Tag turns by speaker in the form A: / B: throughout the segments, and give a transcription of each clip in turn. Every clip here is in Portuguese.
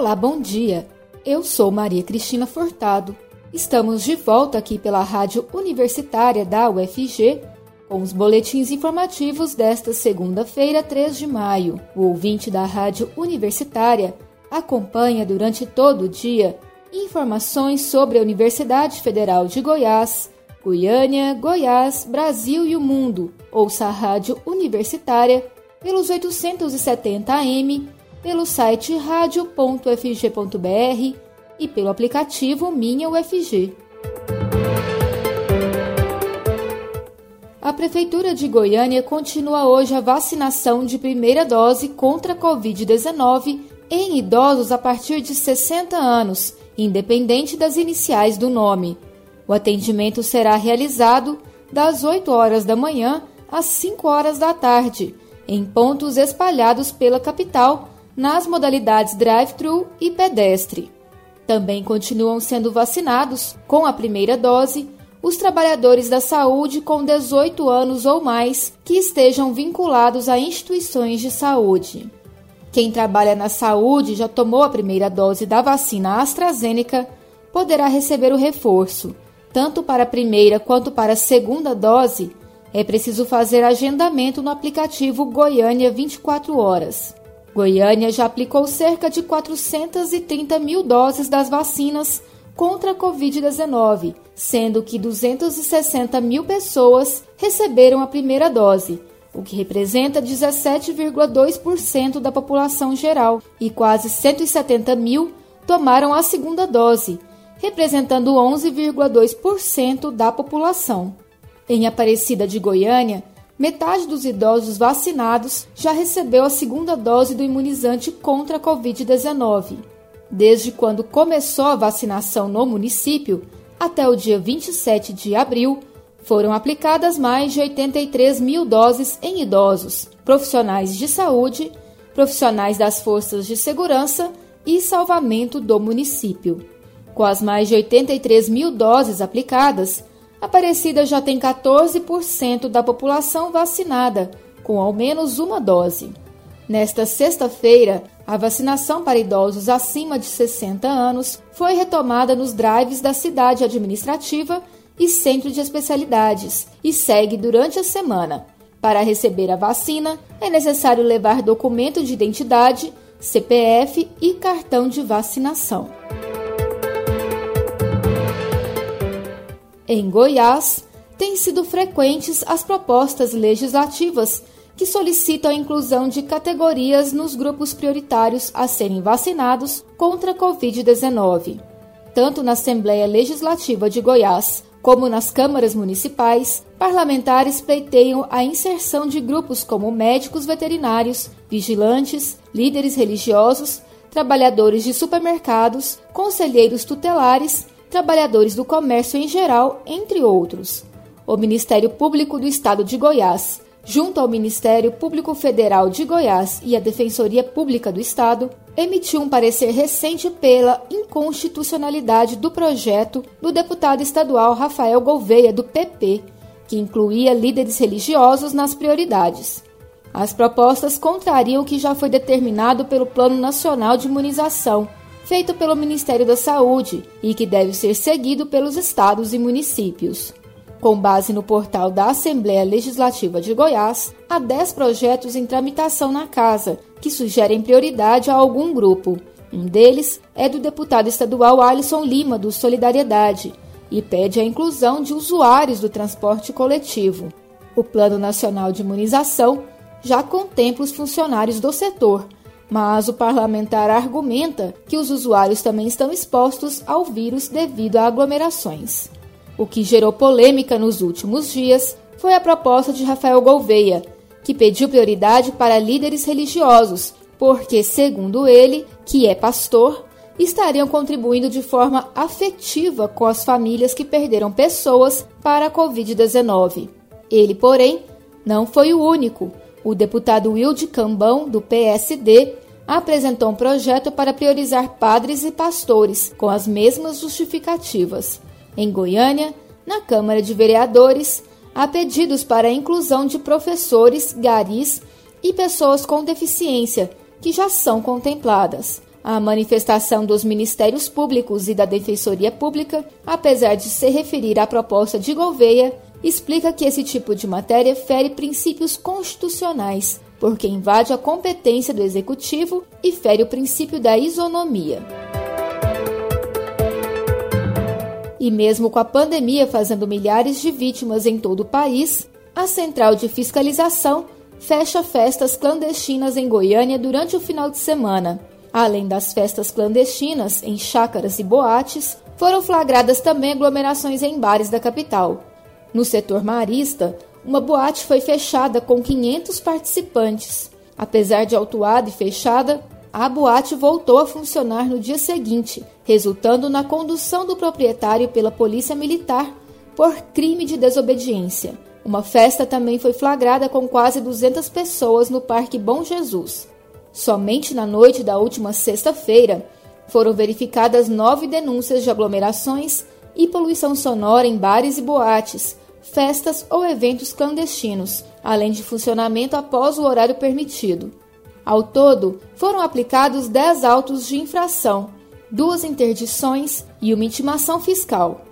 A: Olá, bom dia. Eu sou Maria Cristina Furtado. Estamos de volta aqui pela Rádio Universitária da UFG com os boletins informativos desta segunda-feira, 3 de maio. O ouvinte da Rádio Universitária acompanha durante todo o dia informações sobre a Universidade Federal de Goiás, Goiânia, Goiás, Brasil e o mundo. Ouça a Rádio Universitária pelos 870 AM pelo site radio.fg.br e pelo aplicativo Minha UFG. A Prefeitura de Goiânia continua hoje a vacinação de primeira dose contra a Covid-19 em idosos a partir de 60 anos, independente das iniciais do nome. O atendimento será realizado das 8 horas da manhã às 5 horas da tarde, em pontos espalhados pela capital nas modalidades drive-thru e pedestre. Também continuam sendo vacinados, com a primeira dose, os trabalhadores da saúde com 18 anos ou mais que estejam vinculados a instituições de saúde. Quem trabalha na saúde já tomou a primeira dose da vacina AstraZeneca poderá receber o reforço. Tanto para a primeira quanto para a segunda dose, é preciso fazer agendamento no aplicativo Goiânia 24 Horas. Goiânia já aplicou cerca de 430 mil doses das vacinas contra a Covid-19, sendo que 260 mil pessoas receberam a primeira dose, o que representa 17,2% da população geral, e quase 170 mil tomaram a segunda dose, representando 11,2% da população. Em Aparecida de Goiânia, metade dos idosos vacinados já recebeu a segunda dose do imunizante contra a Covid-19. Desde quando começou a vacinação no município, até o dia 27 de abril, foram aplicadas mais de 83 mil doses em idosos, profissionais de saúde, profissionais das forças de segurança e salvamento do município. Com as mais de 83 mil doses aplicadas, Aparecida já tem 14% da população vacinada, com ao menos uma dose. Nesta sexta-feira, a vacinação para idosos acima de 60 anos foi retomada nos drives da cidade administrativa e centro de especialidades e segue durante a semana. Para receber a vacina, é necessário levar documento de identidade, CPF e cartão de vacinação. Em Goiás, têm sido frequentes as propostas legislativas que solicitam a inclusão de categorias nos grupos prioritários a serem vacinados contra a Covid-19. Tanto na Assembleia Legislativa de Goiás como nas câmaras municipais, parlamentares pleiteiam a inserção de grupos como médicos veterinários, vigilantes, líderes religiosos, trabalhadores de supermercados, conselheiros tutelares trabalhadores do comércio em geral, entre outros. O Ministério Público do Estado de Goiás, junto ao Ministério Público Federal de Goiás e a Defensoria Pública do Estado, emitiu um parecer recente pela inconstitucionalidade do projeto do deputado estadual Rafael Gouveia, do PP, que incluía líderes religiosos nas prioridades. As propostas contrariam o que já foi determinado pelo Plano Nacional de Imunização feito pelo Ministério da Saúde e que deve ser seguido pelos estados e municípios. Com base no portal da Assembleia Legislativa de Goiás, há 10 projetos em tramitação na Casa, que sugerem prioridade a algum grupo. Um deles é do deputado estadual Alisson Lima, do Solidariedade, e pede a inclusão de usuários do transporte coletivo. O Plano Nacional de Imunização já contempla os funcionários do setor, mas o parlamentar argumenta que os usuários também estão expostos ao vírus devido a aglomerações. O que gerou polêmica nos últimos dias foi a proposta de Rafael Gouveia, que pediu prioridade para líderes religiosos, porque, segundo ele, que é pastor, estariam contribuindo de forma afetiva com as famílias que perderam pessoas para a Covid-19. Ele, porém, não foi o único. O deputado Wilde Cambão, do PSD, apresentou um projeto para priorizar padres e pastores, com as mesmas justificativas. Em Goiânia, na Câmara de Vereadores, há pedidos para a inclusão de professores, garis e pessoas com deficiência, que já são contempladas. A manifestação dos Ministérios Públicos e da Defensoria Pública, apesar de se referir à proposta de Gouveia, explica que esse tipo de matéria fere princípios constitucionais, porque invade a competência do Executivo e fere o princípio da isonomia. E mesmo com a pandemia fazendo milhares de vítimas em todo o país, a Central de Fiscalização fecha festas clandestinas em Goiânia durante o final de semana. Além das festas clandestinas em chácaras e boates, foram flagradas também aglomerações em bares da capital. No setor marista, uma boate foi fechada com 500 participantes. Apesar de autuada e fechada, a boate voltou a funcionar no dia seguinte, resultando na condução do proprietário pela Polícia Militar por crime de desobediência. Uma festa também foi flagrada com quase 200 pessoas no Parque Bom Jesus. Somente na noite da última sexta-feira foram verificadas nove denúncias de aglomerações e poluição sonora em bares e boates, festas ou eventos clandestinos, além de funcionamento após o horário permitido. Ao todo, foram aplicados 10 autos de infração, duas interdições e uma intimação fiscal.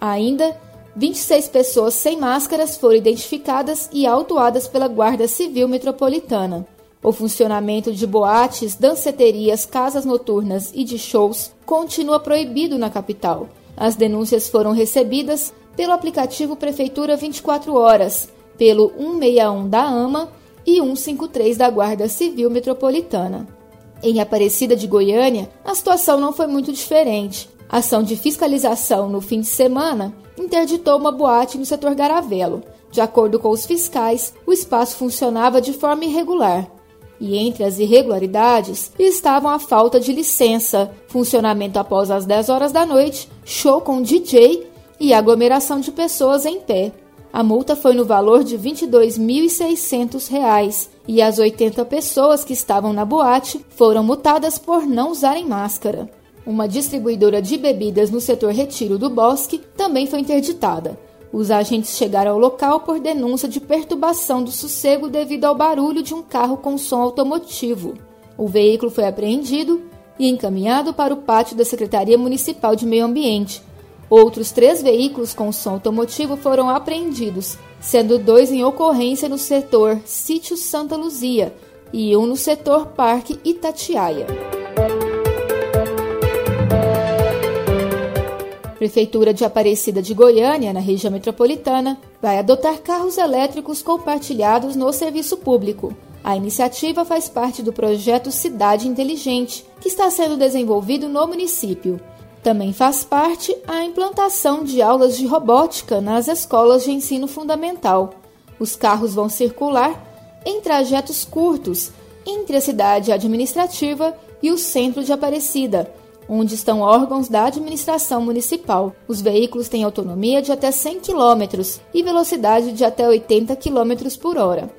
A: Ainda, 26 pessoas sem máscaras foram identificadas e autuadas pela Guarda Civil Metropolitana. O funcionamento de boates, danceterias, casas noturnas e de shows continua proibido na capital. As denúncias foram recebidas pelo aplicativo Prefeitura 24 Horas, pelo 161 da AMA e 153 da Guarda Civil Metropolitana. Em Aparecida de Goiânia, a situação não foi muito diferente. A ação de fiscalização no fim de semana interditou uma boate no setor Garavelo. De acordo com os fiscais, o espaço funcionava de forma irregular. E entre as irregularidades estavam a falta de licença, funcionamento após as 10 horas da noite, show com DJ e aglomeração de pessoas em pé. A multa foi no valor de R$ 22.600 e as 80 pessoas que estavam na boate foram multadas por não usarem máscara. Uma distribuidora de bebidas no setor Retiro do Bosque também foi interditada. Os agentes chegaram ao local por denúncia de perturbação do sossego devido ao barulho de um carro com som automotivo. O veículo foi apreendido e encaminhado para o pátio da Secretaria Municipal de Meio Ambiente, Outros três veículos com som automotivo foram apreendidos, sendo dois em ocorrência no setor Sítio Santa Luzia e um no setor Parque Itatiaia. Prefeitura de Aparecida de Goiânia, na região metropolitana, vai adotar carros elétricos compartilhados no serviço público. A iniciativa faz parte do projeto Cidade Inteligente, que está sendo desenvolvido no município. Também faz parte a implantação de aulas de robótica nas escolas de ensino fundamental. Os carros vão circular em trajetos curtos entre a cidade administrativa e o centro de Aparecida, onde estão órgãos da administração municipal. Os veículos têm autonomia de até 100 km e velocidade de até 80 km por hora.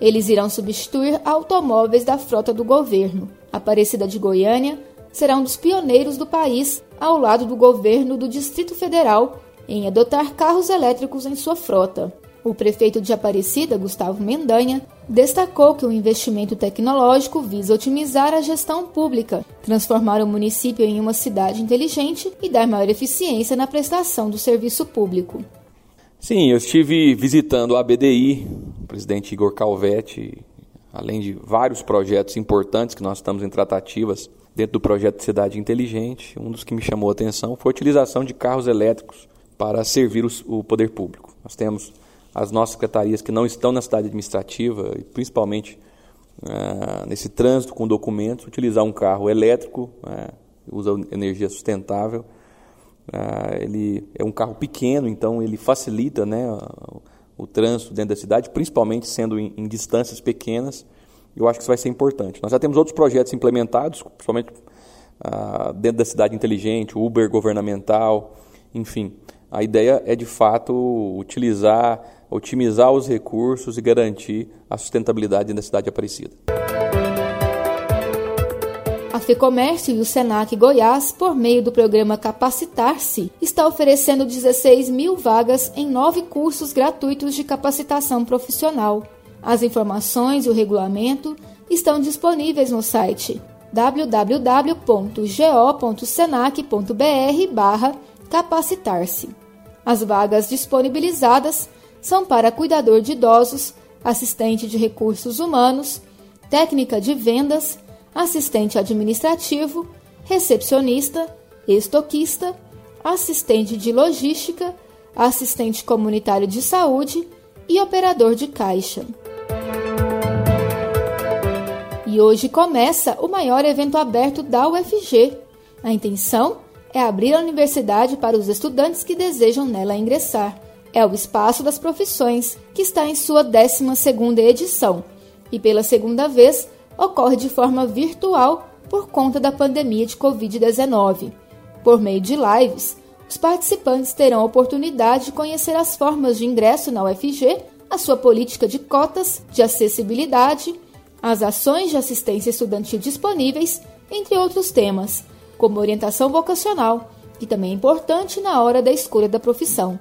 A: Eles irão substituir automóveis da frota do governo. Aparecida de Goiânia será um dos pioneiros do país, ao lado do governo do Distrito Federal, em adotar carros elétricos em sua frota. O prefeito de Aparecida, Gustavo Mendanha, destacou que o investimento tecnológico visa otimizar a gestão pública, transformar o município em uma cidade inteligente e dar maior eficiência na prestação do serviço público.
B: Sim, eu estive visitando a BDI, o presidente Igor Calvetti, além de vários projetos importantes que nós estamos em tratativas dentro do projeto Cidade Inteligente, um dos que me chamou a atenção foi a utilização de carros elétricos para servir o poder público. Nós temos as nossas secretarias que não estão na cidade administrativa, e principalmente uh, nesse trânsito com documentos, utilizar um carro elétrico, uh, usa energia sustentável. Uh, ele é um carro pequeno, então ele facilita né, trânsito dentro da cidade, principalmente sendo em, em distâncias pequenas eu acho que isso vai ser importante. Nós já temos outros projetos implementados, principalmente ah, dentro da cidade inteligente, Uber governamental, enfim. A ideia é de fato utilizar, otimizar os recursos e garantir a sustentabilidade da cidade Aparecida.
A: A FEComércio e o Senac Goiás, por meio do programa Capacitar-se, está oferecendo 16 mil vagas em nove cursos gratuitos de capacitação profissional. As informações e o regulamento estão disponíveis no site www.go.senac.br capacitar-se. As vagas disponibilizadas são para cuidador de idosos, assistente de recursos humanos, técnica de vendas, assistente administrativo, recepcionista, estoquista, assistente de logística, assistente comunitário de saúde e operador de caixa. E hoje começa o maior evento aberto da UFG. A intenção é abrir a universidade para os estudantes que desejam nela ingressar. É o Espaço das Profissões, que está em sua 12ª edição e pela segunda vez ocorre de forma virtual por conta da pandemia de Covid-19. Por meio de lives, os participantes terão a oportunidade de conhecer as formas de ingresso na UFG, a sua política de cotas, de acessibilidade, as ações de assistência estudantil disponíveis, entre outros temas, como orientação vocacional, que também é importante na hora da escolha da profissão.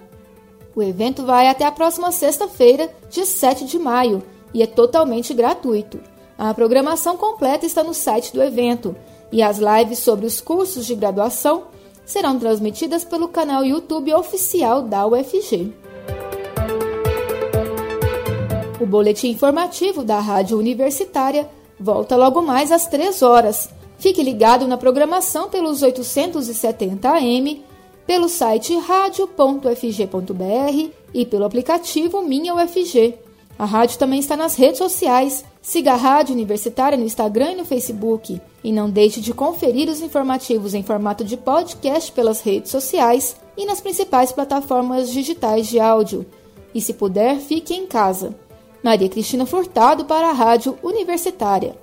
A: O evento vai até a próxima sexta-feira, dia 7 de maio, e é totalmente gratuito. A programação completa está no site do evento e as lives sobre os cursos de graduação serão transmitidas pelo canal YouTube oficial da UFG. O boletim informativo da Rádio Universitária volta logo mais às 3 horas. Fique ligado na programação pelos 870 AM, pelo site radio.fg.br e pelo aplicativo Minha UFG. A rádio também está nas redes sociais. Siga a Rádio Universitária no Instagram e no Facebook. E não deixe de conferir os informativos em formato de podcast pelas redes sociais e nas principais plataformas digitais de áudio. E se puder, fique em casa. Maria Cristina Furtado para a Rádio Universitária.